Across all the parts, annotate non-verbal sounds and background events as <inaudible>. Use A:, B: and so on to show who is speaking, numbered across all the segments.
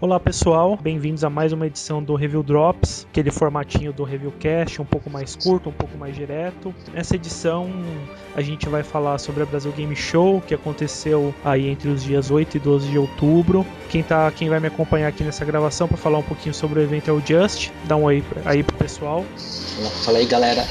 A: Olá pessoal, bem-vindos a mais uma edição do Review Drops, aquele formatinho do Reviewcast, um pouco mais curto, um pouco mais direto. Nessa edição a gente vai falar sobre a Brasil Game Show, que aconteceu aí entre os dias 8 e 12 de outubro. Quem, tá, quem vai me acompanhar aqui nessa gravação para falar um pouquinho sobre o evento é o Just. Dá um oi aí pro pessoal.
B: Fala aí galera.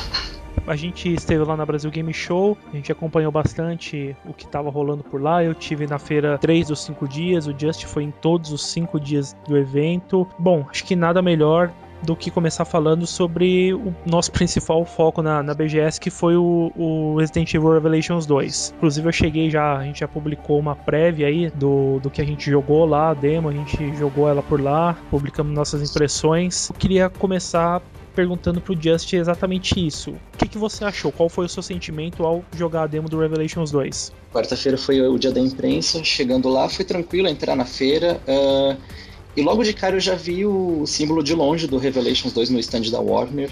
A: A gente esteve lá na Brasil Game Show, a gente acompanhou bastante o que estava rolando por lá. Eu tive na feira três dos cinco dias, o Just foi em todos os cinco dias do evento. Bom, acho que nada melhor do que começar falando sobre o nosso <laughs> principal foco na, na BGS, que foi o, o, Resident Evil Revelations 2. Inclusive eu cheguei já, a gente já publicou uma prévia aí do, do que a gente jogou lá, a demo, a gente jogou ela por lá, publicamos nossas impressões. Eu queria começar perguntando pro Just exatamente isso. O que, que você achou? Qual foi o seu sentimento ao jogar a demo do Revelations 2?
B: Quarta-feira foi o dia da imprensa, chegando lá foi tranquilo entrar na feira. Uh, e logo de cara eu já vi o símbolo de longe do Revelations 2 no stand da Warner.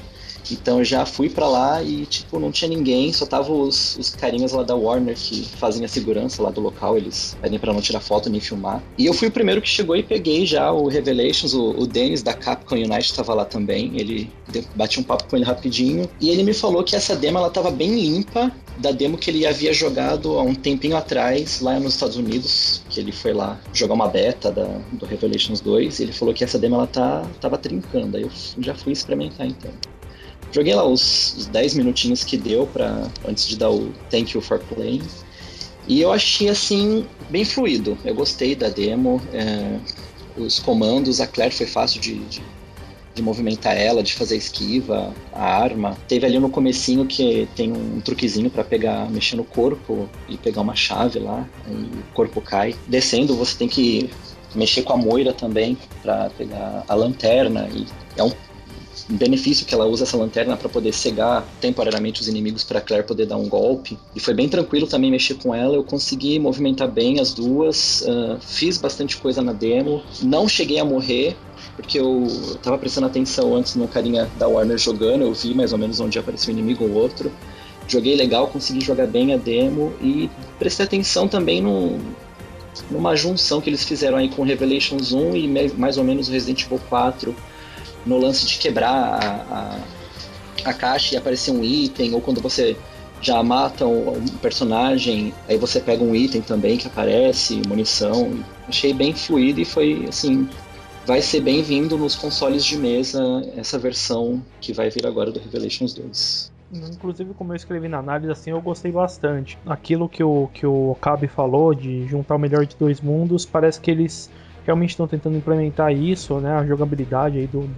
B: Então eu já fui para lá e, tipo, não tinha ninguém, só tava os, os carinhas lá da Warner que fazem a segurança lá do local, eles pedem para não tirar foto nem filmar. E eu fui o primeiro que chegou e peguei já o Revelations, o, o Dennis da Capcom United tava lá também, ele bati um papo com ele rapidinho e ele me falou que essa demo ela tava bem limpa da demo que ele havia jogado há um tempinho atrás lá nos Estados Unidos, que ele foi lá jogar uma beta da, do Revelations 2, e ele falou que essa demo ela tá, tava trincando, aí eu já fui experimentar então. Joguei lá os, os 10 minutinhos que deu para antes de dar o Thank You for Playing. E eu achei assim bem fluido. Eu gostei da demo. É, os comandos, a Claire foi fácil de, de, de, movimentar ela, de fazer esquiva, a arma. Teve ali no comecinho que tem um truquezinho para pegar, mexer no corpo e pegar uma chave lá, e o corpo cai. Descendo, você tem que mexer com a moira também para pegar a lanterna e é um benefício que ela usa essa lanterna para poder cegar temporariamente os inimigos para Claire poder dar um golpe. E foi bem tranquilo também mexer com ela. Eu consegui movimentar bem as duas, uh, fiz bastante coisa na demo. Não cheguei a morrer, porque eu tava prestando atenção antes no carinha da Warner jogando, eu vi mais ou menos onde apareceu um inimigo ou outro. Joguei legal, consegui jogar bem a demo e prestei atenção também no, numa junção que eles fizeram aí com Revelations 1 e mais ou menos Resident Evil 4 no lance de quebrar a, a, a caixa e aparecer um item, ou quando você já mata um, um, personagem, aí você pega um item também que aparece, munição. Achei bem fluido e foi assim. Vai ser bem-vindo nos consoles de mesa essa versão que vai vir agora do Revelations 2.
A: Inclusive, como eu escrevi na análise, assim, eu gostei bastante. Aquilo que o, que o Okabe falou de juntar o melhor de dois mundos, parece que eles realmente estão tentando implementar isso, né? A jogabilidade aí do,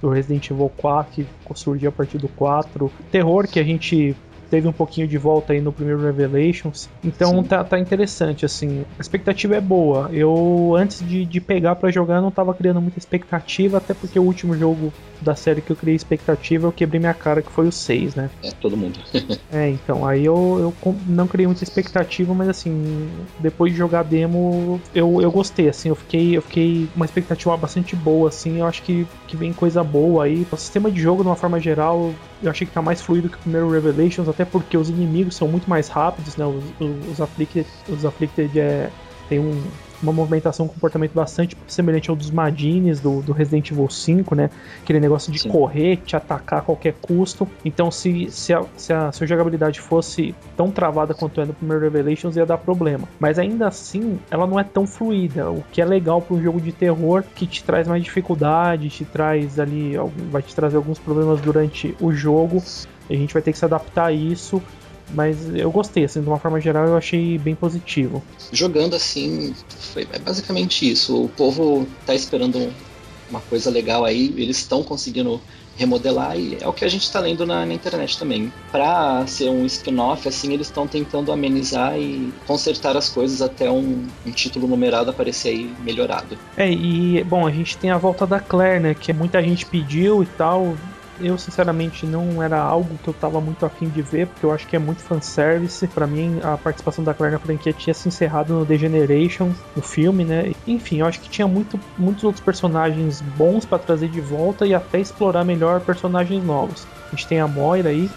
A: do Resident Evil 4, que surgiu a partir do 4. Terror que a gente teve um pouquinho de volta aí no primeiro Revelations. Então tá, tá interessante, assim. A expectativa é boa. Eu, antes de, de pegar para jogar, não tava criando muita expectativa, até porque o último jogo da série que eu criei expectativa, eu quebrei minha cara, que foi o 6, né?
B: É, todo mundo. <laughs>
A: é, então, aí eu, eu não criei muita expectativa, mas assim, depois de jogar a demo, eu, eu gostei, assim, eu fiquei, eu fiquei uma expectativa bastante boa, assim, eu acho que, que vem coisa boa aí. O sistema de jogo, de uma forma geral, eu achei que tá mais fluido que o primeiro Revelations, até porque os inimigos são muito mais rápidos, né? Os, os, os Afflicted, os Afflicted é, tem um, uma movimentação, um comportamento bastante semelhante ao dos Madines do, do Resident Evil 5, né? Aquele negócio de Sim. correr, te atacar a qualquer custo. Então, se, se, a, se a sua jogabilidade fosse tão travada quanto é no primeiro Revelations, ia dar problema. Mas ainda assim, ela não é tão fluida, o que é legal para um jogo de terror que te traz mais dificuldade, te traz ali, vai te trazer alguns problemas durante o jogo. A gente vai ter que se adaptar a isso mas eu gostei, assim, de uma forma geral eu achei bem positivo.
B: Jogando assim, foi é basicamente isso. O povo tá esperando uma coisa legal aí, eles estão conseguindo remodelar e é o que a gente está lendo na, na, internet também. Para ser um spin-off, assim, eles estão tentando amenizar e consertar as coisas até um, um, título numerado aparecer aí melhorado.
A: É, e bom, a gente tem a volta da Claire, né, que muita gente pediu e tal, eu sinceramente não era algo que eu tava muito afim de ver, porque eu acho que é muito fanservice. Para mim, a participação da Claire na franquia tinha se encerrado no The Generation, no filme, né? Enfim, eu acho que tinha muito, muitos outros personagens bons para trazer de volta e até explorar melhor personagens novos. A gente tem a Moira aí,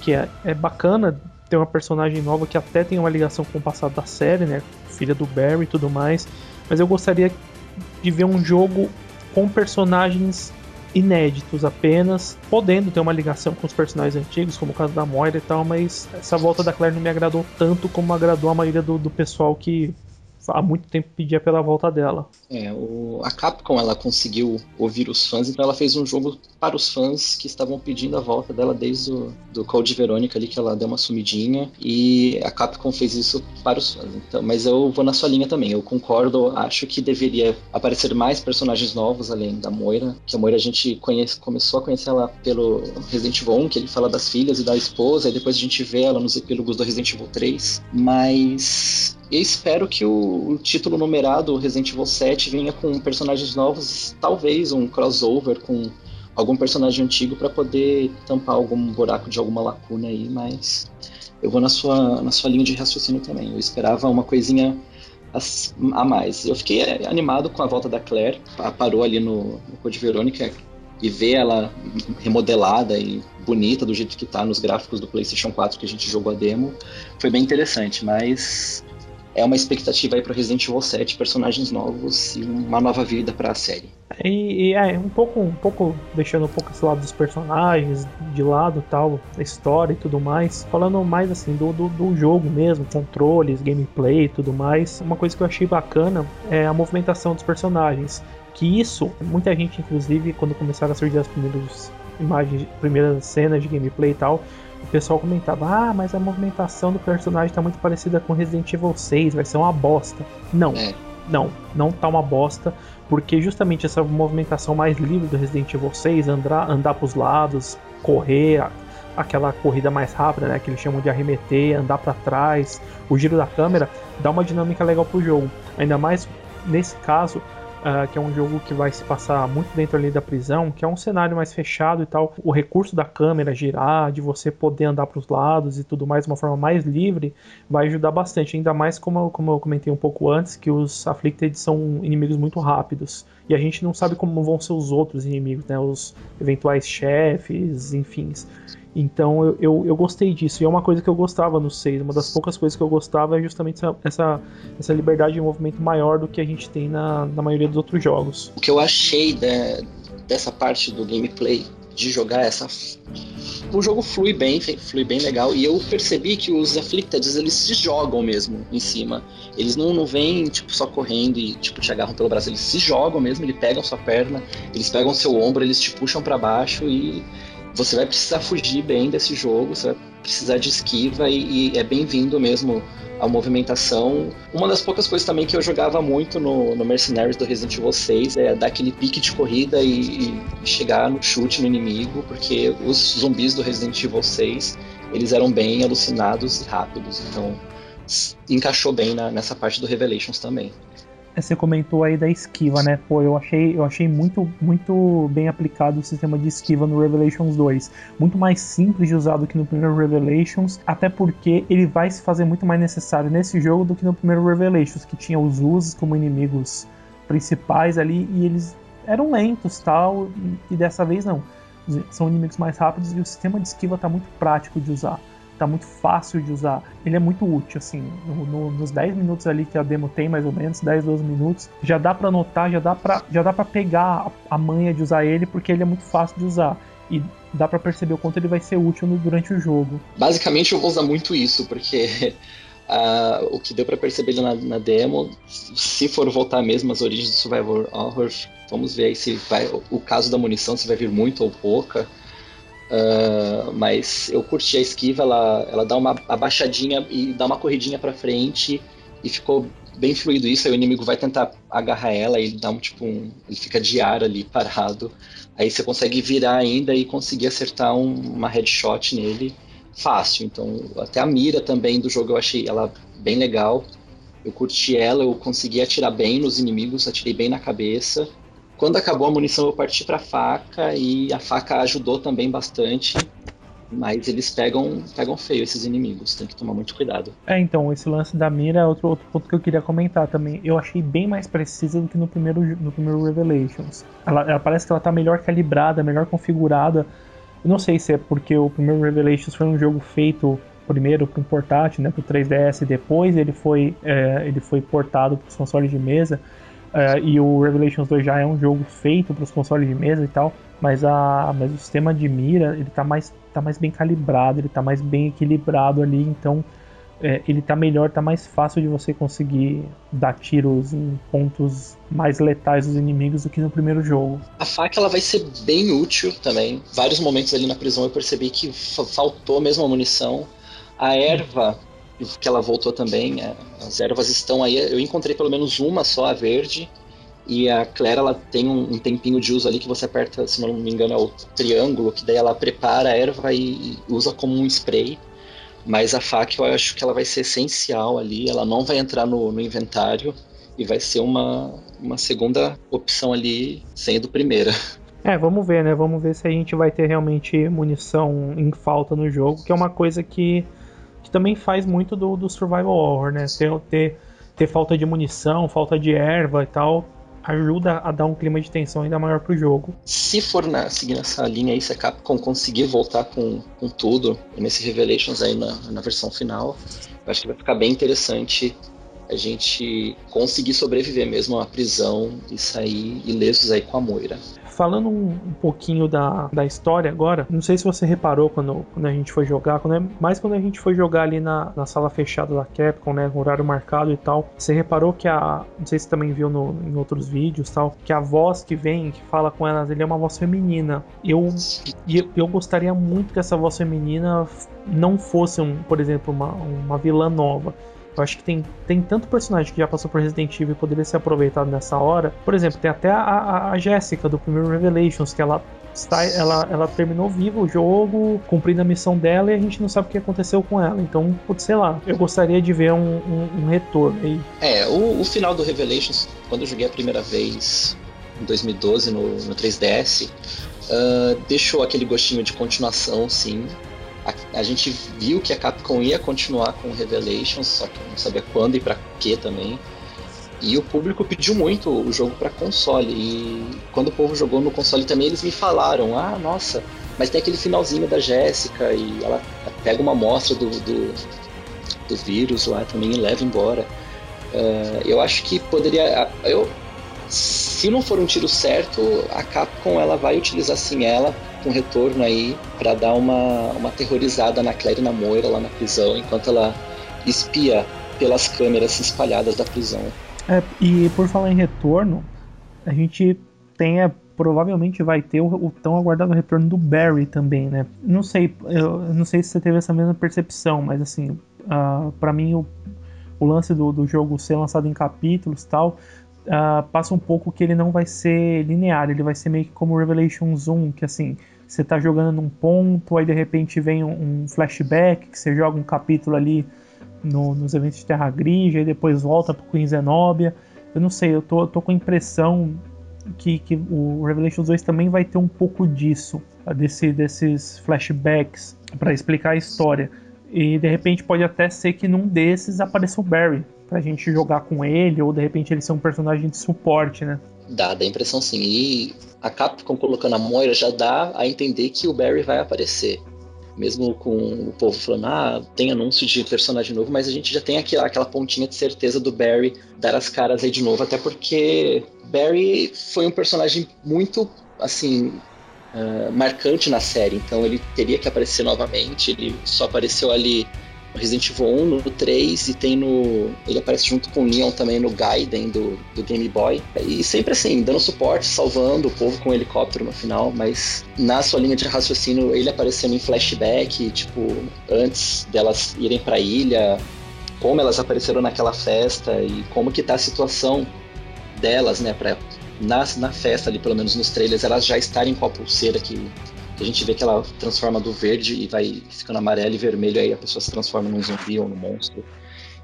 A: que é, é bacana ter uma personagem nova que até tem uma ligação com o passado da série, né? Filha do Barry e tudo mais. Mas eu gostaria de ver um jogo com personagens inéditos apenas, podendo ter uma ligação com os personagens antigos, como o caso da Moira e tal, mas essa volta da Claire não me agradou tanto como agradou a maioria do, do pessoal que há muito tempo pedia pela volta dela.
B: É, o, a Capcom ela conseguiu ouvir os fãs, então ela fez um jogo para os fãs que estavam pedindo a volta dela desde o do Code Verônica ali, que ela deu uma sumidinha, e a Capcom fez isso para os fãs. Então, mas eu vou na sua linha também, eu concordo, acho que deveria aparecer mais personagens novos além da Moira, que a Moira a gente conhece, começou a conhecer ela pelo Resident Evil 1, que ele fala das filhas e da esposa, e depois a gente vê ela nos epílogos do Resident Evil 3, mas eu espero que o, título numerado Resident Evil 7 venha com personagens novos, talvez um crossover com algum personagem antigo para poder tampar algum buraco de alguma lacuna aí, mas eu vou na sua, na sua linha de raciocínio também. Eu esperava uma coisinha a, mais. Eu fiquei é, animado com a volta da Claire, parou ali no, no Code Verônica e ver ela remodelada e bonita do jeito que tá nos gráficos do PlayStation 4 que a gente jogou a demo, foi bem interessante, mas é uma expectativa aí para Resident Evil 7, personagens novos e uma nova vida para a série.
A: E, e, é um pouco, um pouco deixando um pouco esse lado dos personagens de lado, tal, história e tudo mais, falando mais assim do, do, do jogo mesmo, controles, gameplay e tudo mais. Uma coisa que eu achei bacana é a movimentação dos personagens. Que isso, muita gente, inclusive, quando começaram a surgir as primeiras imagens, primeiras cenas de gameplay e tal, o pessoal comentava: Ah, mas a movimentação do personagem tá muito parecida com Resident Evil 6, vai ser uma bosta. Não, é. não, não tá uma bosta, porque justamente essa movimentação mais livre do Resident Evil 6, andar, andar pros lados, correr, aquela corrida mais rápida, né, que eles chamam de arremeter, andar para trás, o giro da câmera, dá uma dinâmica legal pro jogo. Ainda mais nesse caso, Uh, que é um jogo que vai se passar muito dentro ali da prisão, que é um cenário mais fechado e tal. O recurso da câmera girar, de você poder andar para os lados e tudo mais de uma forma mais livre, vai ajudar bastante. Ainda mais como, como eu comentei um pouco antes, que os Afflicted são inimigos muito rápidos. E a gente não sabe como vão ser os outros inimigos, né? Os eventuais chefes, enfim. Então eu, eu, eu, gostei disso. E é uma coisa que eu gostava no 6. Uma das poucas coisas que eu gostava é justamente essa, essa, essa liberdade de movimento maior do que a gente tem na, na maioria dos outros jogos.
B: O que eu achei de, dessa parte do gameplay, de jogar essa. O jogo flui bem, flui bem legal. E eu percebi que os Afflicted, eles se jogam mesmo em cima. Eles não, não vêm, tipo, só correndo e, tipo, te agarram pelo braço. Eles se jogam mesmo, eles pegam sua perna, eles pegam seu ombro, eles te puxam para baixo e você vai precisar fugir bem desse jogo, você vai precisar de esquiva e, e é bem-vindo mesmo a movimentação. Uma das poucas coisas também que eu jogava muito no, no Mercenaries do Resident Evil 6 é dar aquele pique de corrida e, e chegar no chute no inimigo, porque os zumbis do Resident Evil 6 eles eram bem alucinados e rápidos, então encaixou bem na, nessa parte do Revelations também.
A: Você comentou aí da esquiva, né? Pô, eu achei, eu achei muito, muito bem aplicado o sistema de esquiva no Revelations 2. Muito mais simples de usar do que no primeiro Revelations, até porque ele vai se fazer muito mais necessário nesse jogo do que no primeiro Revelations, que tinha os Uzes como inimigos principais ali e eles eram lentos tal, e, e dessa vez não. São inimigos mais rápidos e o sistema de esquiva está muito prático de usar tá muito fácil de usar. Ele é muito útil, assim, no, no, nos 10 minutos ali que a demo tem, mais ou menos, 10, 12 minutos, já dá para notar, já dá para já dá para pegar a, manha de usar ele, porque ele é muito fácil de usar. E dá para perceber o quanto ele vai ser útil no, durante o jogo.
B: Basicamente eu vou usar muito isso, porque uh, <laughs> o que deu para perceber na, na, demo, se for voltar mesmo às origens do Survivor Horror, vamos ver aí se vai, o caso da munição se vai vir muito ou pouca. Uh, mas eu curti a esquiva, ela, ela dá uma abaixadinha e dá uma corridinha para frente e ficou bem fluido isso. Aí o inimigo vai tentar agarrar ela e ele dá um tipo um, ele fica de ar ali parado. Aí você consegue virar ainda e conseguir acertar um, uma headshot nele fácil. Então até a mira também do jogo eu achei ela bem legal. Eu curti ela, eu consegui atirar bem nos inimigos, atirei bem na cabeça. Quando acabou a munição, eu parti para faca e a faca ajudou também bastante. Mas eles pegam, pegam feio esses inimigos, tem que tomar muito cuidado.
A: É, então, esse lance da mira é outro, outro ponto que eu queria comentar também. Eu achei bem mais precisa do que no primeiro, no primeiro Revelations. Ela, ela parece que ela tá melhor calibrada, melhor configurada. Eu não sei se é porque o primeiro Revelations foi um jogo feito primeiro para um portátil, né, para o 3DS, e depois ele foi, é, ele foi portado para os consoles de mesa é, e o Revelations 2 já é um jogo feito para os consoles de mesa e tal, mas, a, mas o sistema de mira ele tá mais, tá mais bem calibrado, ele tá mais bem equilibrado ali, então é, ele tá melhor, tá mais fácil de você conseguir dar tiros em pontos mais letais dos inimigos do que no primeiro jogo.
B: A faca ela vai ser bem útil também. Vários momentos ali na prisão eu percebi que faltou mesmo a munição. A erva que ela voltou também, é, as ervas estão aí. Eu encontrei pelo menos uma só, a verde. E a Claire ela tem um, um, tempinho de uso ali que você aperta, se não me engano, é o triângulo, que daí ela prepara a erva e, e usa como um spray. Mas a faca eu acho que ela vai ser essencial ali, ela não vai entrar no, no inventário e vai ser uma, uma segunda opção ali, sendo primeira. <laughs>
A: É, vamos ver, né? Vamos ver se a gente vai ter realmente munição em falta no jogo, que é uma coisa que, que também faz muito do, do Survival Horror, né? Ter, ter, ter falta de munição, falta de erva e tal, ajuda a dar um clima de tensão ainda maior pro jogo.
B: Se for na, seguir essa linha aí, se a Capcom conseguir voltar com, com tudo nesse Revelations aí na, na versão final, eu acho que vai ficar bem interessante a gente conseguir sobreviver mesmo à prisão e sair ilesos aí com a Moira.
A: Falando um, um, pouquinho da, da história agora, não sei se você reparou quando, quando a gente foi jogar, quando é, mais quando a gente foi jogar ali na, na sala fechada da Capcom, né, horário marcado e tal, você reparou que a, não sei se você também viu no, em outros vídeos tal, que a voz que vem, que fala com elas, ele é uma voz feminina. Eu, eu, eu gostaria muito que essa voz feminina não fosse, um, por exemplo, uma, uma vilã nova eu acho que tem, tem tanto personagem que já passou por Resident Evil e poderia ser aproveitado nessa hora. Por exemplo, tem até a, a, a Jéssica do primeiro Revelations, que ela Está, ela, ela terminou viva o jogo, cumprindo a missão dela e a gente não sabe o que aconteceu com ela. Então, putz, sei lá, eu gostaria de ver um, um, um retorno aí.
B: É, o, o, final do Revelations, quando eu joguei a primeira vez em 2012 no, no 3DS, uh, ah, deixou aquele gostinho de continuação, sim a, a, gente viu que a Capcom ia continuar com Revelations, só que não sabia quando e para que também. E o público pediu muito o jogo para console. E quando o povo jogou no console também, eles me falaram: ah, nossa, mas tem aquele finalzinho da Jéssica e ela pega uma amostra do, do, do vírus lá também e leva embora. Uh, eu acho que poderia. Eu, se não for um tiro certo, a Capcom ela vai utilizar sim ela com retorno aí para dar uma, uma aterrorizada na Claire e na Moira lá na prisão, enquanto ela espia pelas câmeras espalhadas da prisão.
A: É, e por falar em retorno, a gente tem é, provavelmente vai ter o, o, tão aguardado retorno do Barry também, né? Não sei, eu não sei se você teve essa mesma percepção, mas assim, uh, para mim o, o lance do, do jogo ser lançado em capítulos tal uh, passa um pouco que ele não vai ser linear, ele vai ser meio que como Revelations 1, que assim, você tá jogando num ponto, aí de repente vem um, um flashback, que você joga um capítulo ali no, nos eventos de Terra Grija, e depois volta pro Queen Zenobia. Eu não sei, eu tô, tô com a impressão que, que o Revelations 2 também vai ter um pouco disso, desse, desses flashbacks para explicar a história. E de repente pode até ser que num desses apareça o Barry, pra gente jogar com ele, ou de repente ele ser um personagem de suporte, né?
B: Dá, dá a impressão sim. E a Capcom colocando a Moira já dá a entender que o Barry vai aparecer. Mesmo com o povo falando, ah, tem anúncio de personagem novo, mas a gente já tem aquela, aquela pontinha de certeza do Barry dar as caras aí de novo, até porque Barry foi um personagem muito, assim, uh, marcante na série, então ele teria que aparecer novamente, ele só apareceu ali Resident Evil 1, no 3 e tem no. Ele aparece junto com o Leon também no Gaiden do, do Game Boy. E sempre assim, dando suporte, salvando o povo com helicóptero no final, mas na sua linha de raciocínio, ele aparecendo em flashback, tipo, antes delas irem pra ilha, como elas apareceram naquela festa e como que tá a situação delas, né, pra, na, na festa ali, pelo menos nos trailers, elas já estarem com a pulseira que a gente vê que ela transforma do verde e vai ficando amarelo e vermelho, aí a pessoa se transforma num zumbi ou num monstro.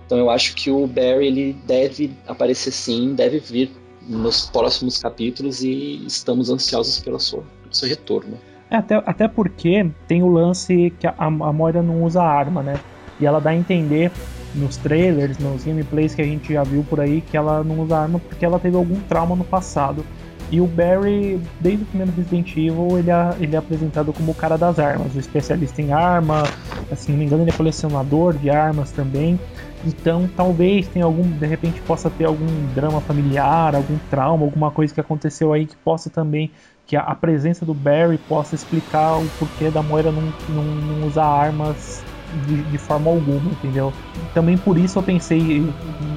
B: Então eu acho que o Barry ele deve aparecer sim, deve vir nos próximos capítulos e estamos ansiosos pelo seu, pelo seu retorno.
A: É, até, até porque tem o lance que a, a Moira não usa arma, né? E ela dá a entender nos trailers, nos gameplays que a gente já viu por aí, que ela não usa arma porque ela teve algum trauma no passado. E o Barry, desde o primeiro Resident Evil, ele é, ele é apresentado como o cara das armas, o especialista em arma, assim, não me engano, ele é colecionador de armas também. Então talvez tenha algum, de repente possa ter algum drama familiar, algum trauma, alguma coisa que aconteceu aí que possa também que a, presença do Barry possa explicar o porquê da Moira não, não, não usar armas de, de, forma alguma, entendeu? Também por isso eu pensei,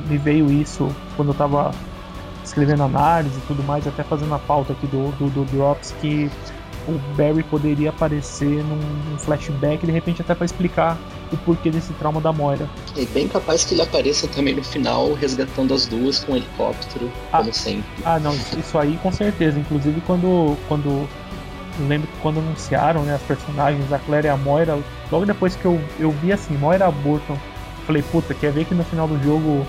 A: me veio isso quando eu tava escrevendo análise e tudo mais, até fazendo a pauta aqui do, do, do Drops, que o Barry poderia aparecer num, num flashback, de repente até para explicar o porquê desse trauma da Moira.
B: É bem capaz que ele apareça também no final, resgatando as duas com um helicóptero, ah, como sempre.
A: Ah, não, isso aí com certeza. Inclusive quando. quando lembro que quando anunciaram né, as personagens, a Claire e a Moira, logo depois que eu, eu vi assim, Moira Burton, falei, puta, quer ver que no final do jogo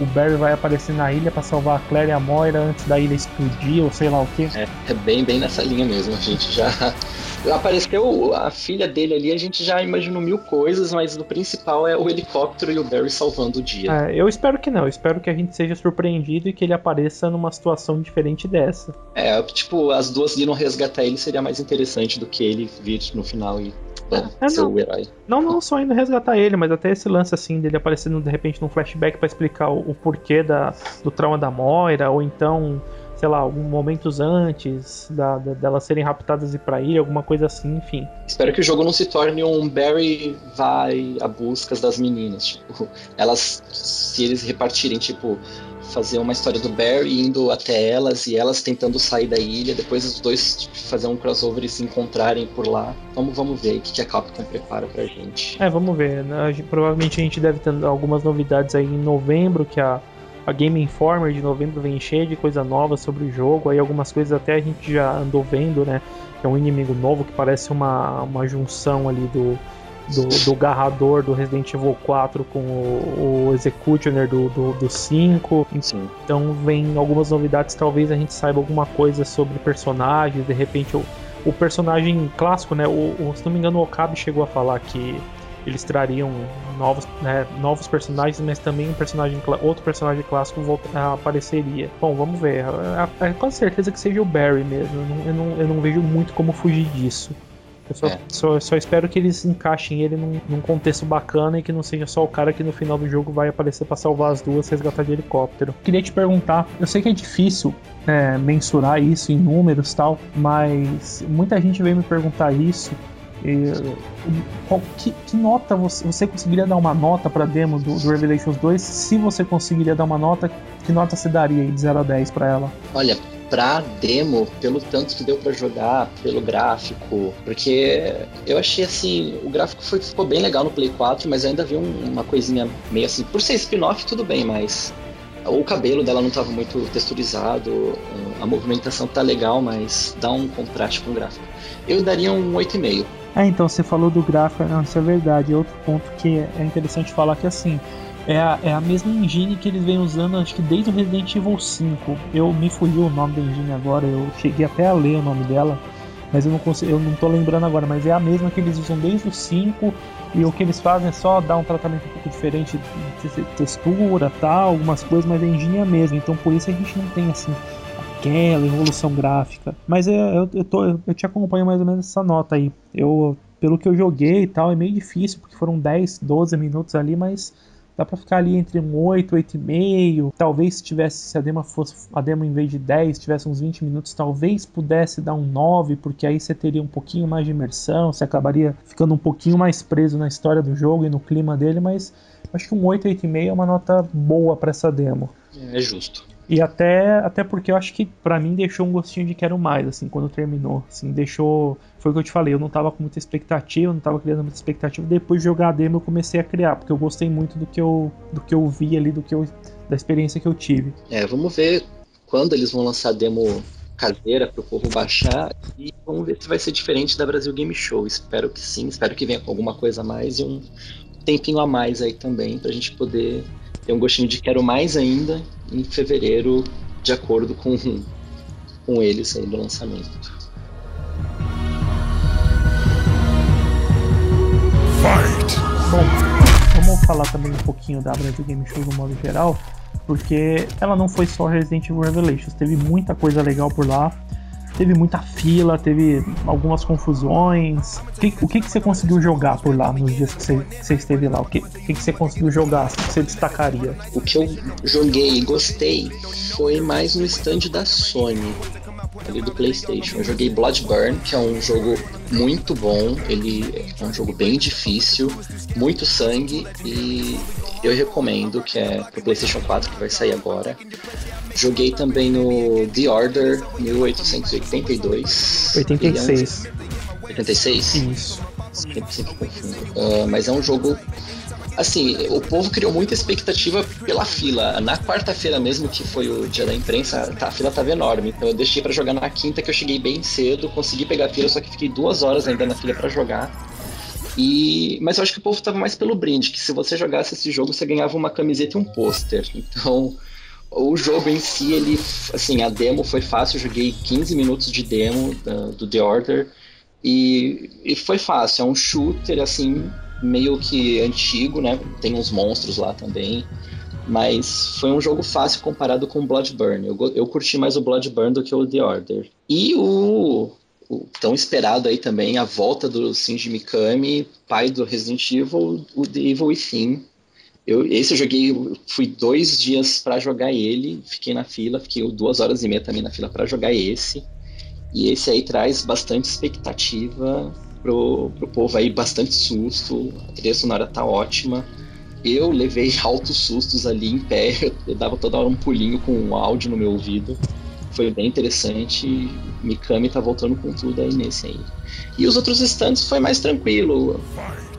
A: o Barry vai aparecer na ilha para salvar a Claire e a Moira antes da ilha explodir ou sei lá o que.
B: É, é, bem, bem nessa linha mesmo. A gente já. <laughs> Apareceu a filha dele ali, a gente já imaginou mil coisas, mas o principal é o helicóptero e o Barry salvando o dia.
A: É, eu espero que não, eu espero que a gente seja surpreendido e que ele apareça numa situação diferente dessa.
B: É, tipo, as duas indo resgatar ele seria mais interessante do que ele vir no final e é, ser
A: não, herói. Não, não só indo resgatar ele, mas até esse lance assim dele aparecendo de repente num flashback para explicar o, o, porquê da, do trauma da Moira, ou então, sei lá, alguns momentos antes da, da, delas serem raptadas e pra ilha, alguma coisa assim, enfim.
B: Espero que o jogo não se torne um Barry vai a buscas das meninas. Tipo, elas, se eles repartirem, tipo, fazer uma história do Barry indo até elas e elas tentando sair da ilha, depois os dois fazer um crossover e se encontrarem por lá. Vamos, vamos ver o que a Capcom prepara pra gente.
A: É, vamos ver. Né? Provavelmente a gente deve ter algumas novidades aí em novembro, que a, a Game Informer de novembro vem cheia de coisa nova sobre o jogo. Aí algumas coisas até a gente já andou vendo, né? É um inimigo novo que parece uma, uma junção ali do do, do Garrador do Resident Evil 4 com o, o Executioner do, do, do 5. Sim. Então vem algumas novidades, talvez a gente saiba alguma coisa sobre personagens, de repente o, o personagem clássico, né? O, o, se não me engano, o Okabe chegou a falar que eles trariam novos, né, novos personagens, mas também um personagem, outro personagem clássico volta, apareceria. Bom, vamos ver. É, é, com certeza que seja o Barry mesmo. Eu não, eu não, eu não vejo muito como fugir disso. Eu só, é. só, só, espero que eles encaixem ele num, num, contexto bacana e que não seja só o cara que no final do jogo vai aparecer para salvar as duas resgatar de helicóptero. Queria te perguntar, eu sei que é difícil é, mensurar isso em números tal, mas muita gente veio me perguntar isso. E, qual, que, que, nota você, você conseguiria dar uma nota para demo do, do, Revelations 2? Se você conseguiria dar uma nota, que nota você daria aí de 0 a 10 para ela?
B: Olha, pra demo, pelo tanto que deu para jogar, pelo gráfico, porque eu achei assim, o gráfico foi, ficou bem legal no Play 4, mas ainda vi um, uma coisinha meio assim, por ser spin-off tudo bem, mas o cabelo dela não estava muito texturizado, a movimentação tá legal, mas dá um contraste com o gráfico. Eu daria um 8,5.
A: É, então você falou do gráfico, não, isso é verdade. Outro ponto que é interessante falar que assim, é a, é a mesma engine que eles vêm usando, acho que desde o Resident Evil 5. Eu me fugiu o nome da engine agora, eu cheguei até a ler o nome dela, mas eu não consigo, eu não tô lembrando agora, mas é a mesma que eles usam desde o 5 e o que eles fazem é só dar um tratamento um pouco diferente de textura, tal, algumas coisas, mas a engine é a mesma, então por isso a gente não tem assim aquela evolução gráfica. Mas é, eu, eu, tô, eu te acompanho mais ou menos essa nota aí. Eu, pelo que eu joguei e tal, é meio difícil, porque foram 10, 12 minutos ali, mas Dá para ficar ali entre um 8, 8,5. Talvez se tivesse, se a demo fosse a demo em vez de 10, tivesse uns 20 minutos, talvez pudesse dar um 9, porque aí você teria um pouquinho mais de imersão, você acabaria ficando um pouquinho mais preso na história do jogo e no clima dele, mas acho que um 8, 8,5 é uma nota boa para essa demo.
B: É justo.
A: E até, até porque eu acho que para mim deixou um gostinho de quero mais, assim, quando terminou. Assim, deixou. Foi o que eu te falei, eu não tava com muita expectativa, não tava criando muita expectativa. Depois de jogar a demo eu comecei a criar, porque eu gostei muito do que eu, do que eu vi ali, do que eu, da experiência que eu tive.
B: É, vamos ver quando eles vão lançar a demo caseira para povo baixar e vamos ver se vai ser diferente da Brasil Game Show. Espero que sim, espero que venha com alguma coisa a mais e um tempinho a mais aí também para a gente poder ter um gostinho de quero mais ainda em fevereiro, de acordo com, com eles aí do lançamento.
A: Fight! Bom, vamos falar também um pouquinho da Brasil Game Show no modo geral, porque ela não foi só Resident Evil Revelations, teve muita coisa legal por lá. Teve muita fila, teve algumas confusões. O que, o que, que você conseguiu jogar por lá nos dias que você, que você esteve lá? O que, que, que você conseguiu jogar? O que você destacaria?
B: O que eu joguei e gostei foi mais no stand da Sony ali do PlayStation. Eu joguei Bloodburn, que é um jogo muito bom. Ele é um jogo bem difícil, muito sangue e eu recomendo que é pro PlayStation 4 que vai sair agora. Joguei também no The Order 1882.
A: 86.
B: É um... 86?
A: Isso.
B: Sempre, sempre confundo. Uh, mas é um jogo assim, o povo criou muita expectativa pela fila. Na quarta-feira mesmo, que foi o dia da imprensa, tá, a fila tava enorme. Então eu deixei para jogar na quinta, que eu cheguei bem cedo, consegui pegar a fila, só que fiquei duas horas ainda na fila para jogar. E, mas eu acho que o povo tava mais pelo brinde, que se você jogasse esse jogo, você ganhava uma camiseta e um pôster. Então, o jogo em si, ele, assim, a demo foi fácil, eu joguei 15 minutos de demo do, do The Order e, e foi fácil, é um shooter, assim, meio que antigo, né? Tem uns monstros lá também. Mas foi um jogo fácil comparado com Bloodburn. Eu, eu curti mais o Bloodburn do que o The Order. E o, o tão esperado aí também, a volta do Shinji Mikami, pai do Resident Evil, o The Evil Within. Eu, esse eu joguei, fui dois dias para jogar ele, fiquei na fila, fiquei duas horas e meia também na fila para jogar esse. E esse aí traz bastante expectativa pro, pro povo aí bastante susto, a trilha sonora tá ótima. Eu levei <laughs> altos sustos ali em pé, eu dava toda hora um pulinho com um áudio no meu ouvido. Foi bem interessante. Mikami tá voltando com tudo aí nesse aí. E os outros stands foi mais tranquilo.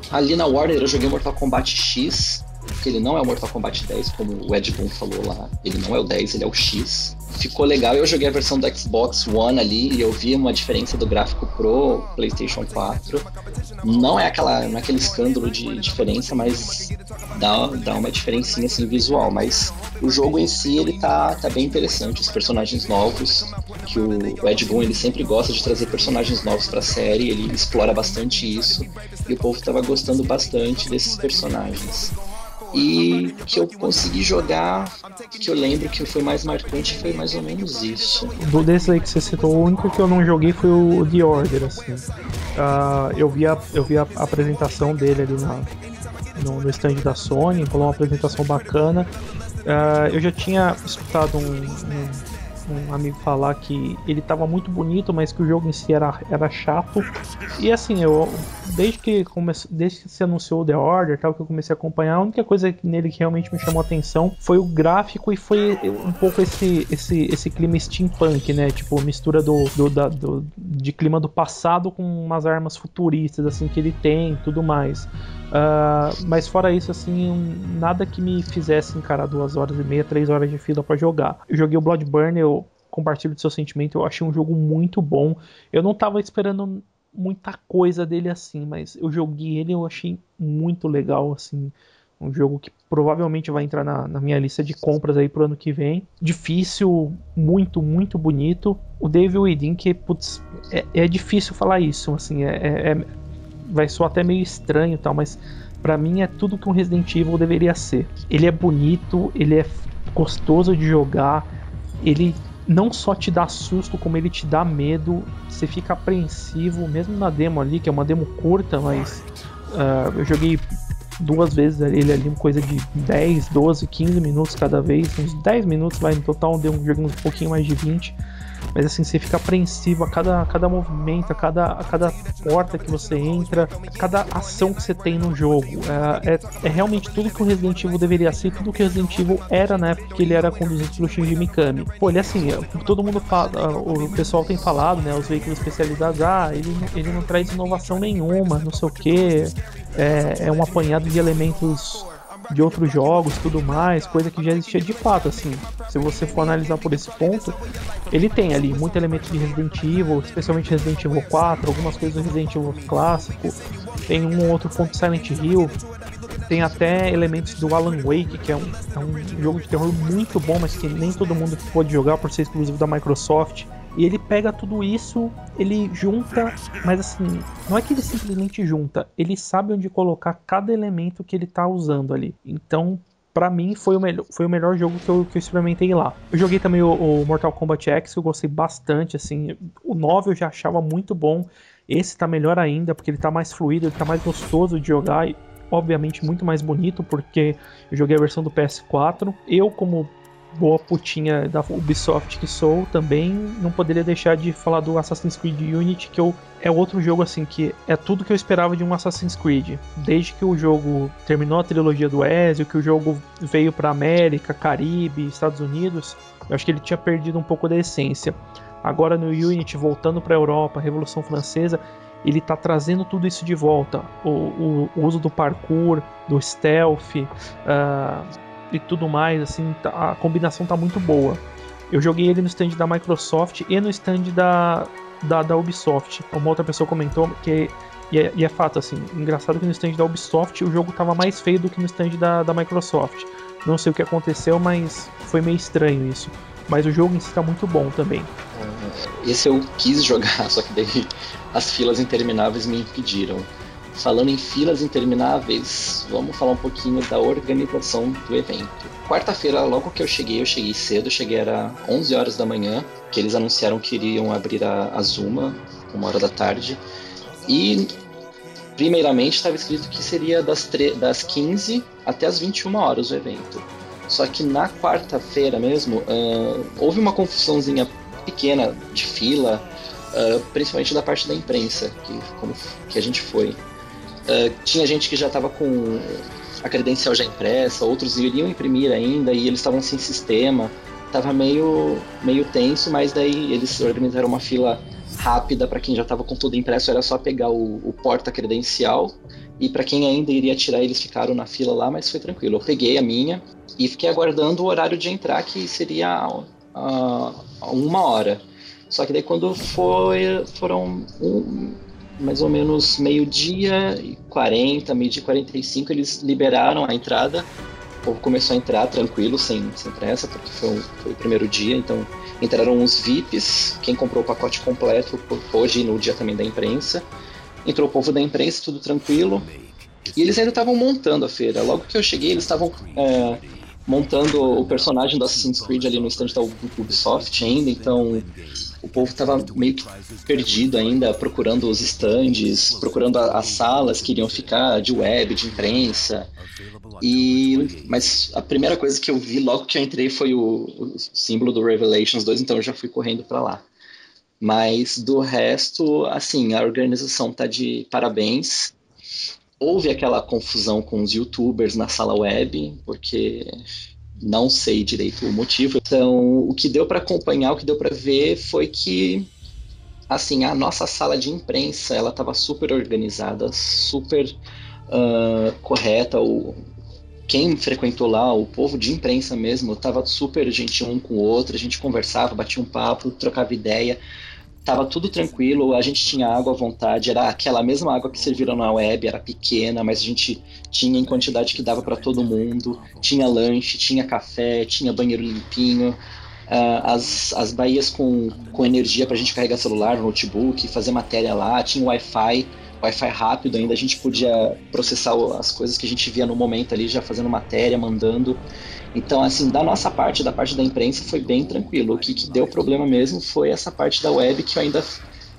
B: Ali na Warner eu joguei Mortal Kombat X, que ele não é o Mortal Kombat 10, como o Ed Boon falou lá. Ele não é o 10, ele é o X ficou legal. Eu joguei a versão do Xbox One ali e eu vi uma diferença do gráfico pro PlayStation 4. Não é aquela, não é aquele escândalo de diferença, mas dá, dá uma diferencinha assim visual. Mas o jogo em si ele tá, tá bem interessante. Os personagens novos, que o, o Ed Boon ele sempre gosta de trazer personagens novos para a série, ele explora bastante isso e o povo estava gostando bastante desses personagens. E <laughs> que eu consegui jogar, que eu lembro que foi mais marcante foi mais ou menos isso.
A: Do desses aí que você citou, o único que eu não joguei foi o The Order, assim. Uh, eu vi, a, eu vi a apresentação dele ali na, no, no stand da Sony, falou uma apresentação bacana. Uh, eu já tinha escutado um, um um amigo falar que ele estava muito bonito, mas que o jogo em si era, era chato. E assim, eu desde que comece, desde que se anunciou The Order, tal que eu comecei a acompanhar, a única coisa nele que realmente me chamou atenção foi o gráfico e foi um pouco esse esse, esse clima steampunk, né? Tipo, mistura do, do, da, do de clima do passado com umas armas futuristas assim que ele tem, tudo mais. Uh, mas fora isso, assim, nada que me fizesse encarar duas horas e meia, três horas de fila para jogar. Eu joguei o Bloodburn, eu compartilho do seu sentimento, eu achei um jogo muito bom. Eu não tava esperando muita coisa dele assim, mas eu joguei ele e eu achei muito legal, assim. Um jogo que provavelmente vai entrar na, na, minha lista de compras aí pro ano que vem. Difícil, muito, muito bonito. O David Within, que, putz, é, é, difícil falar isso, assim, é, é, é vai soar até meio estranho tal, mas para mim é tudo que um Resident Evil deveria ser. Ele é bonito, ele é gostoso de jogar, ele não só te dá susto, como ele te dá medo, você fica apreensivo, mesmo na demo ali, que é uma demo curta, mas uh, eu joguei duas vezes ele ali, coisa de 10, 12, 15 minutos cada vez, uns 10 minutos vai no total, deu um jogo um pouquinho mais de 20. Mas assim, você fica apreensivo a cada, a cada movimento, a cada, a cada porta que você entra, a cada ação que você tem no jogo. É, é, é realmente tudo que o Resident Evil deveria ser, tudo que o Resident Evil era na época que ele era conduzido pelo Shinji Mikami. Pô, ele assim, é, todo mundo fala, o pessoal tem falado, né, os veículos especializados, ah, ele, ele não traz inovação nenhuma, não sei o que, é, é um apanhado de elementos de outros jogos tudo mais, coisa que já existia de fato, assim. Se você for analisar por esse ponto, ele tem ali muito elemento de Resident Evil, especialmente Resident Evil 4, algumas coisas do Resident Evil clássico, tem um ou outro ponto Silent Hill, tem até elementos do Alan Wake, que é um, é um jogo de terror muito bom, mas que nem todo mundo pode jogar por ser exclusivo da Microsoft. E ele pega tudo isso, ele junta, mas assim, não é que ele simplesmente junta, ele sabe onde colocar cada elemento que ele tá usando ali. Então, para mim foi o, melhor, foi o melhor jogo que eu, que eu experimentei lá. Eu joguei também o, o, Mortal Kombat X, que eu gostei bastante, assim. O 9 eu já achava muito bom. Esse tá melhor ainda, porque ele tá mais fluido, ele tá mais gostoso de jogar e, obviamente, muito mais bonito, porque eu joguei a versão do PS4. Eu, como boa putinha da Ubisoft que sou, também não poderia deixar de falar do Assassin's Creed Unity, que eu, é outro jogo assim que é tudo que eu esperava de um Assassin's Creed. Desde que o jogo terminou a trilogia do Ezio, que o jogo veio para América, Caribe, Estados Unidos, eu acho que ele tinha perdido um pouco da essência. Agora no Unity, voltando para a Europa, Revolução Francesa, ele está trazendo tudo isso de volta. O, o, o, uso do parkour, do stealth, uh, e tudo mais, assim, tá, a combinação tá muito boa. Eu joguei ele no stand da Microsoft e no stand da, da, da Ubisoft. Uma outra pessoa comentou que. E é, e é, fato, assim, engraçado que no stand da Ubisoft o jogo tava mais feio do que no stand da, da Microsoft. Não sei o que aconteceu, mas foi meio estranho isso. Mas o jogo em si tá muito bom também.
B: Esse eu quis jogar, <laughs> só que daí as filas intermináveis me impediram. Falando em filas intermináveis, vamos falar um pouquinho da organização do evento. Quarta-feira, logo que eu cheguei, eu cheguei cedo, cheguei era 11 horas da manhã, que eles anunciaram que iriam abrir a, a Zuma, uma hora da tarde. E primeiramente estava escrito que seria das, das 15 até as 21 horas o evento. Só que na quarta-feira mesmo, uh, houve uma confusãozinha pequena de fila, uh, principalmente da parte da imprensa, que, como, que a gente foi. Uh, tinha gente que já estava com a credencial já impressa, outros iriam imprimir ainda e eles estavam sem sistema. Tava meio, meio tenso, mas daí eles organizaram uma fila rápida para quem já estava com tudo impresso, era só pegar o, o porta-credencial. E para quem ainda iria tirar, eles ficaram na fila lá, mas foi tranquilo. Eu peguei a minha e fiquei aguardando o horário de entrar, que seria uh, uma hora. Só que daí quando foi, foram um, mais ou menos meio-dia e 40, meio-dia e 45, eles liberaram a entrada. O povo começou a entrar tranquilo, sem, sem pressa, porque foi, foi o primeiro dia. Então entraram os VIPs, quem comprou o pacote completo ir no dia também da imprensa. Entrou o povo da imprensa, tudo tranquilo. E eles ainda estavam montando a feira. Logo que eu cheguei, eles estavam é, montando o personagem do Assassin's Creed ali no stand da Ubisoft ainda. Então o povo estava meio que perdido ainda, procurando os stands, procurando a, as salas que iriam ficar de web, de imprensa. E, mas a primeira coisa que eu vi logo que eu entrei foi o, o símbolo do Revelations 2, então eu já fui correndo para lá. Mas do resto, assim, a organização tá de parabéns. Houve aquela confusão com os youtubers na sala web, porque não sei direito o motivo. Então, o que deu para acompanhar, o que deu para ver foi que assim, a nossa sala de imprensa, ela estava super organizada, super uh, correta. O, quem frequentou lá, o povo de imprensa mesmo, estava super gentil um com o outro, a gente conversava, batia um papo, trocava ideia tava tudo tranquilo, a gente tinha água à vontade, era aquela mesma água que serviram na web, era pequena, mas a gente tinha em quantidade que dava para todo mundo, tinha lanche, tinha café, tinha banheiro limpinho, uh, as, as baías com, com energia pra gente carregar celular, notebook, fazer matéria lá, tinha Wi-Fi, Wi-Fi rápido ainda, a gente podia processar as coisas que a gente via no momento ali, já fazendo matéria, mandando. Então, assim, da nossa parte, da parte da imprensa, foi bem tranquilo. O que, que deu problema mesmo foi essa parte da web que eu ainda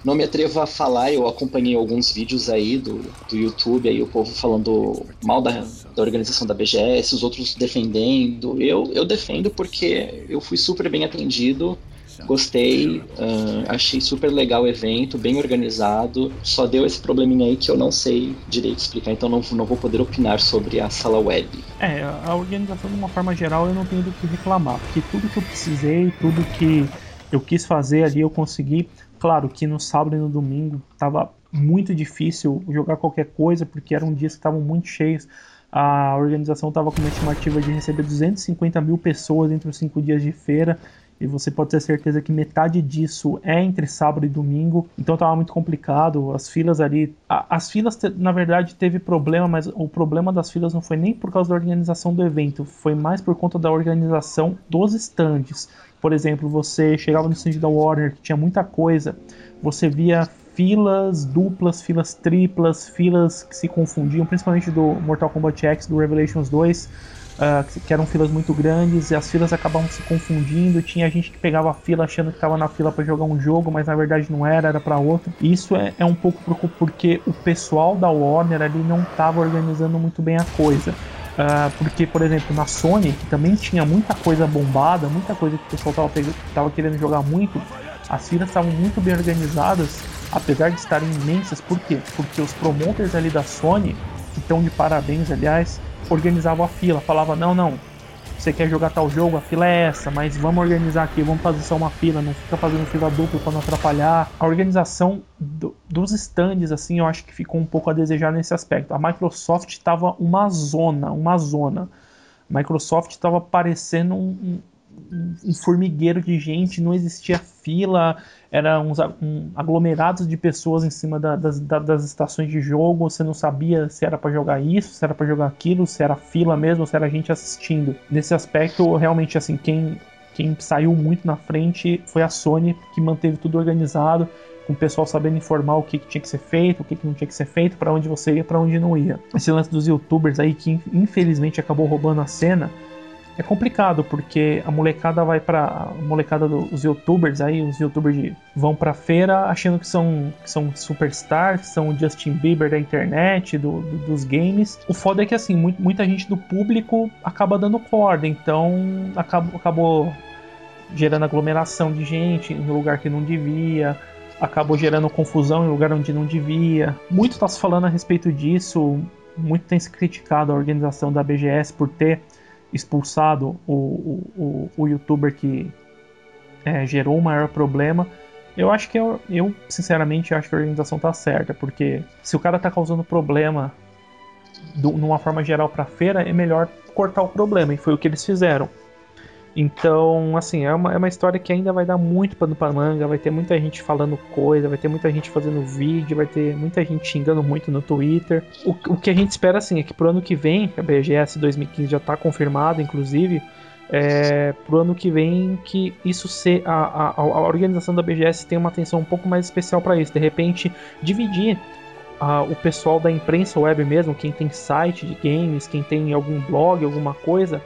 B: não me atrevo a falar. Eu acompanhei alguns vídeos aí do, do YouTube, aí o povo falando mal da, da organização da BGS, os outros defendendo. Eu, eu defendo porque eu fui super bem atendido Gostei, uh, achei super legal o evento, bem organizado. Só deu esse probleminha aí que eu não sei direito explicar, então não, não vou poder opinar sobre a sala web.
A: É, a organização de uma forma geral eu não tenho do que reclamar, porque tudo que eu precisei, tudo que eu quis fazer ali eu consegui. Claro que no sábado e no domingo tava muito difícil jogar qualquer coisa, porque eram dias que estavam muito cheios. A organização estava com uma estimativa de receber 250 mil pessoas entre os cinco dias de feira e você pode ter certeza que metade disso é entre sábado e domingo, então estava muito complicado. As filas ali, as filas na verdade teve problema, mas o problema das filas não foi nem por causa da organização do evento, foi mais por conta da organização dos estandes. Por exemplo, você chegava no stand da Warner que tinha muita coisa, você via filas duplas, filas triplas, filas que se confundiam, principalmente do Mortal Kombat X, do Revelations 2, uh, que eram filas muito grandes, e as filas acabavam se confundindo. Tinha gente que pegava a fila achando que estava na fila para jogar um jogo, mas na verdade não era, era para outro. Isso é, é um pouco porque o pessoal da Warner ali não estava organizando muito bem a coisa. Uh, porque, por exemplo, na Sony, que também tinha muita coisa bombada, muita coisa que o pessoal estava querendo jogar muito, as filas estavam muito bem organizadas, apesar de estarem imensas. Por quê? Porque os promoters ali da Sony, que estão de parabéns, aliás, organizavam a fila, falava não, não, você quer jogar tal jogo, a fila é essa, mas vamos organizar aqui, vamos fazer só uma fila, não fica fazendo fila dupla para não atrapalhar. A organização do, dos stands, assim, eu acho que ficou um pouco a desejar nesse aspecto. A Microsoft estava uma zona, uma zona. A Microsoft estava parecendo um, um formigueiro de gente, não existia fila, eram uns um, aglomerados de pessoas em cima da, das, da, das estações de jogo, você não sabia se era para jogar isso, se era para jogar aquilo, se era fila mesmo, se era gente assistindo. Nesse aspecto, realmente, assim, quem, quem saiu muito na frente foi a Sony, que manteve tudo organizado, com o pessoal sabendo informar o que, que tinha que ser feito, o que, que não tinha que ser feito, para onde você ia, para onde não ia. Esse lance dos youtubers aí, que infelizmente acabou roubando a cena, é complicado porque a molecada vai para a molecada dos youtubers aí os youtubers vão para feira achando que são que são superstars que são o Justin Bieber da internet do, do, dos games. O foda é que assim muito, muita gente do público acaba dando corda então acabou, acabou gerando aglomeração de gente no lugar que não devia acabou gerando confusão em lugar onde não devia. Muito está se falando a respeito disso muito tem se criticado a organização da BGS por ter expulsado o, o, o, youtuber que é, gerou o maior problema. Eu acho que eu, eu, sinceramente acho que a organização tá certa, porque se o cara tá causando problema do, numa forma geral pra feira, é melhor cortar o problema, e foi o que eles fizeram. Então, assim, é uma, é uma história que ainda vai dar muito pano pra manga, vai ter muita gente falando coisa, vai ter muita gente fazendo vídeo, vai ter muita gente xingando muito no Twitter. O, o que a gente espera, assim, é que pro ano que vem, a BGS 2015 já tá confirmada, inclusive, é, pro ano que vem que isso ser a, a, a organização da BGS tem uma atenção um pouco mais especial para isso. De repente, dividir uh, o pessoal da imprensa web mesmo, quem tem site de games, quem tem algum blog, alguma coisa,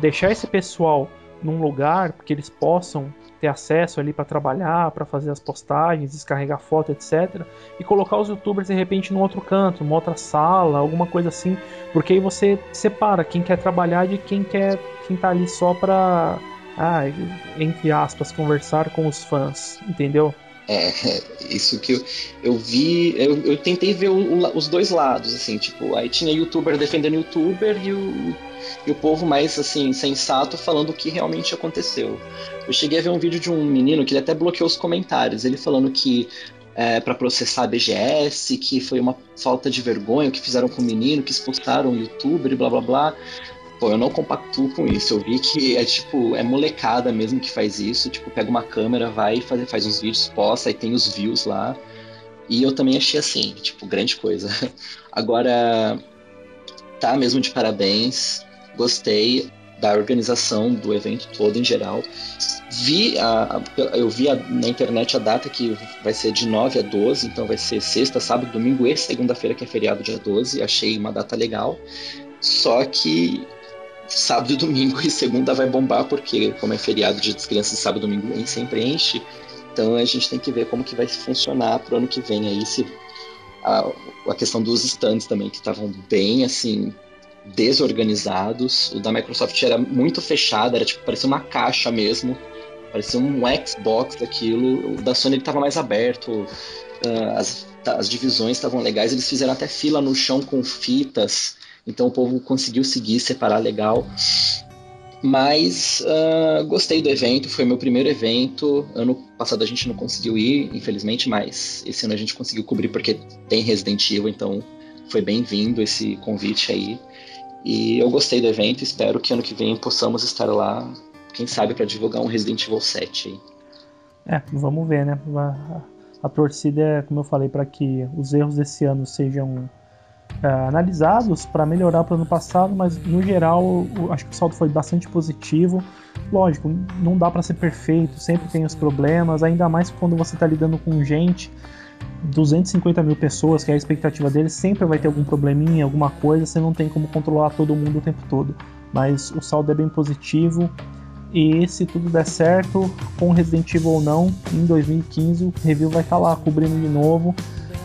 A: deixar esse pessoal num lugar que eles possam ter acesso ali para trabalhar, para fazer as postagens, descarregar foto, etc. E colocar os youtubers de repente num outro canto, numa outra sala, alguma coisa assim, porque aí você separa quem quer trabalhar de quem quer quem tá ali só para ah, entre aspas, conversar com os fãs, entendeu?
B: É, <laughs> isso que eu, eu vi, eu, eu tentei ver o, o, os dois lados, assim, tipo, aí tinha youtuber defendendo youtuber e o, e o povo mais, assim, sensato falando o que realmente aconteceu. Eu cheguei a ver um vídeo de um menino que ele até bloqueou os comentários, ele falando que é, para processar a BGS, que foi uma falta de vergonha o que fizeram com o menino, que expulsaram o youtuber e blá blá blá. Pô, eu não compactuo com isso. Eu vi que é tipo, é molecada mesmo que faz isso. Tipo, pega uma câmera, vai faz, faz uns vídeos, posta, e tem os views lá. E eu também achei assim, tipo, grande coisa. <laughs> Agora, tá mesmo de parabéns. Gostei da organização do evento todo em geral. Vi a, eu vi a, na internet a data que vai ser de 9 a 12, então vai ser sexta, sábado, domingo e segunda-feira, que é feriado dia 12. Achei uma data legal. Só que sábado domingo e segunda vai bombar, porque como é feriado de crianças, sábado e domingo nem sempre enche. Então a gente tem que ver como que vai funcionar pro ano que vem aí, se a, a questão dos stands também, que estavam bem assim, desorganizados. O da Microsoft era muito fechado, era tipo, parecia uma caixa mesmo. Parecia um Xbox daquilo. O da Sony estava mais aberto. Uh, as, as divisões estavam legais. Eles fizeram até fila no chão com fitas então o povo conseguiu seguir, separar legal. Mas uh, gostei do evento, foi meu primeiro evento. Ano passado a gente não conseguiu ir, infelizmente, mas esse ano a gente conseguiu cobrir porque tem Resident Evil, então foi bem-vindo esse convite aí. E eu gostei do evento, espero que ano que vem possamos estar lá, quem sabe, para divulgar um Resident Evil 7 aí.
A: É, vamos ver, né? A, a torcida é, como eu falei, para que os erros desse ano sejam uh, analisados para melhorar para o ano passado, mas no geral acho que o saldo foi bastante positivo. Lógico, não dá para ser perfeito, sempre tem os problemas, ainda mais quando você está lidando com gente 250 mil pessoas, que é a expectativa deles, sempre vai ter algum probleminha, alguma coisa, você não tem como controlar todo mundo o tempo todo. Mas o saldo é bem positivo. E se tudo der certo, com Resident Evil ou não, em 2015 o review vai estar tá lá cobrindo de novo.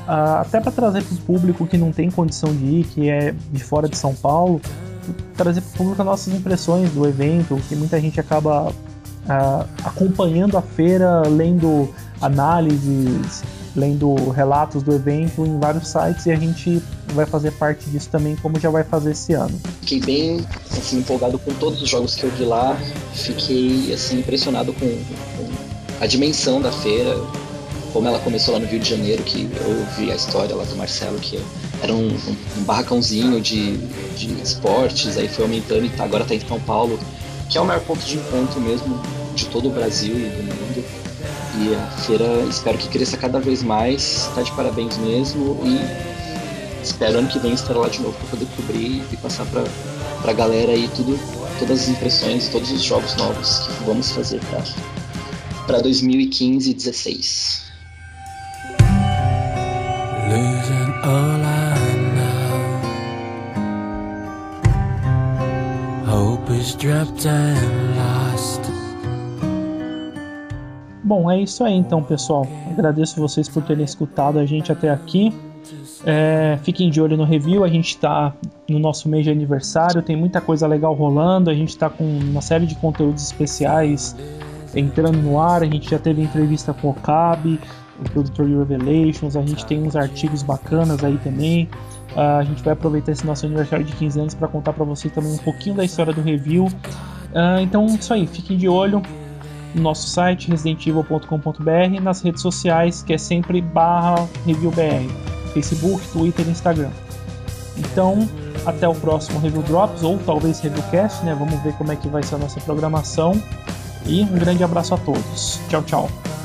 A: Uh, até para trazer para o público que não tem condição de ir, que é de fora de São Paulo, trazer para o público as nossas impressões do evento, que muita gente acaba uh, acompanhando a feira, lendo análises, lendo relatos do evento em vários sites e a gente vai fazer parte disso também, como já vai fazer esse ano.
B: Fiquei bem assim, empolgado com todos os jogos que eu vi lá, fiquei assim, impressionado com, com a dimensão da feira, como ela começou lá no Rio de Janeiro, que eu vi a história lá do Marcelo, que era um, um, barracãozinho de, de esportes, aí foi aumentando e tá, agora está em São Paulo, que é o maior ponto de encontro mesmo de todo o Brasil e do mundo. E a feira espero que cresça cada vez mais, tá de parabéns mesmo e espero ano que vem estar lá de novo para poder cobrir e passar para a galera aí tudo, todas as impressões, todos os jogos novos que vamos fazer para 2015 e 16. Losing all I
A: know. Hope is dropped and lost. Bom, é isso aí então, pessoal. Agradeço vocês por terem escutado a gente até aqui. É, fiquem de olho no review, a gente está no nosso mês de aniversário, tem muita coisa legal rolando, a gente está com uma série de conteúdos especiais entrando no ar, a gente já teve entrevista com o Cabe, o produtor de Revelations, a gente tem uns artigos bacanas aí também. Uh, a gente vai aproveitar esse nosso aniversário de 15 anos para contar para vocês também um pouquinho da história do review. Uh, então, isso aí, fiquem de olho no nosso site residentevil.com.br nas redes sociais que é sempre barra reviewbr Facebook, Twitter e Instagram. Então, até o próximo Review Drops ou talvez Reviewcast, né? Vamos ver como é que vai ser a nossa programação. E um grande abraço a todos. Tchau, tchau.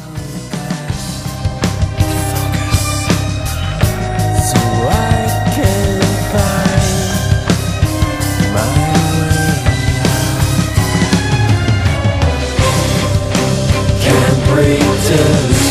A: Escaping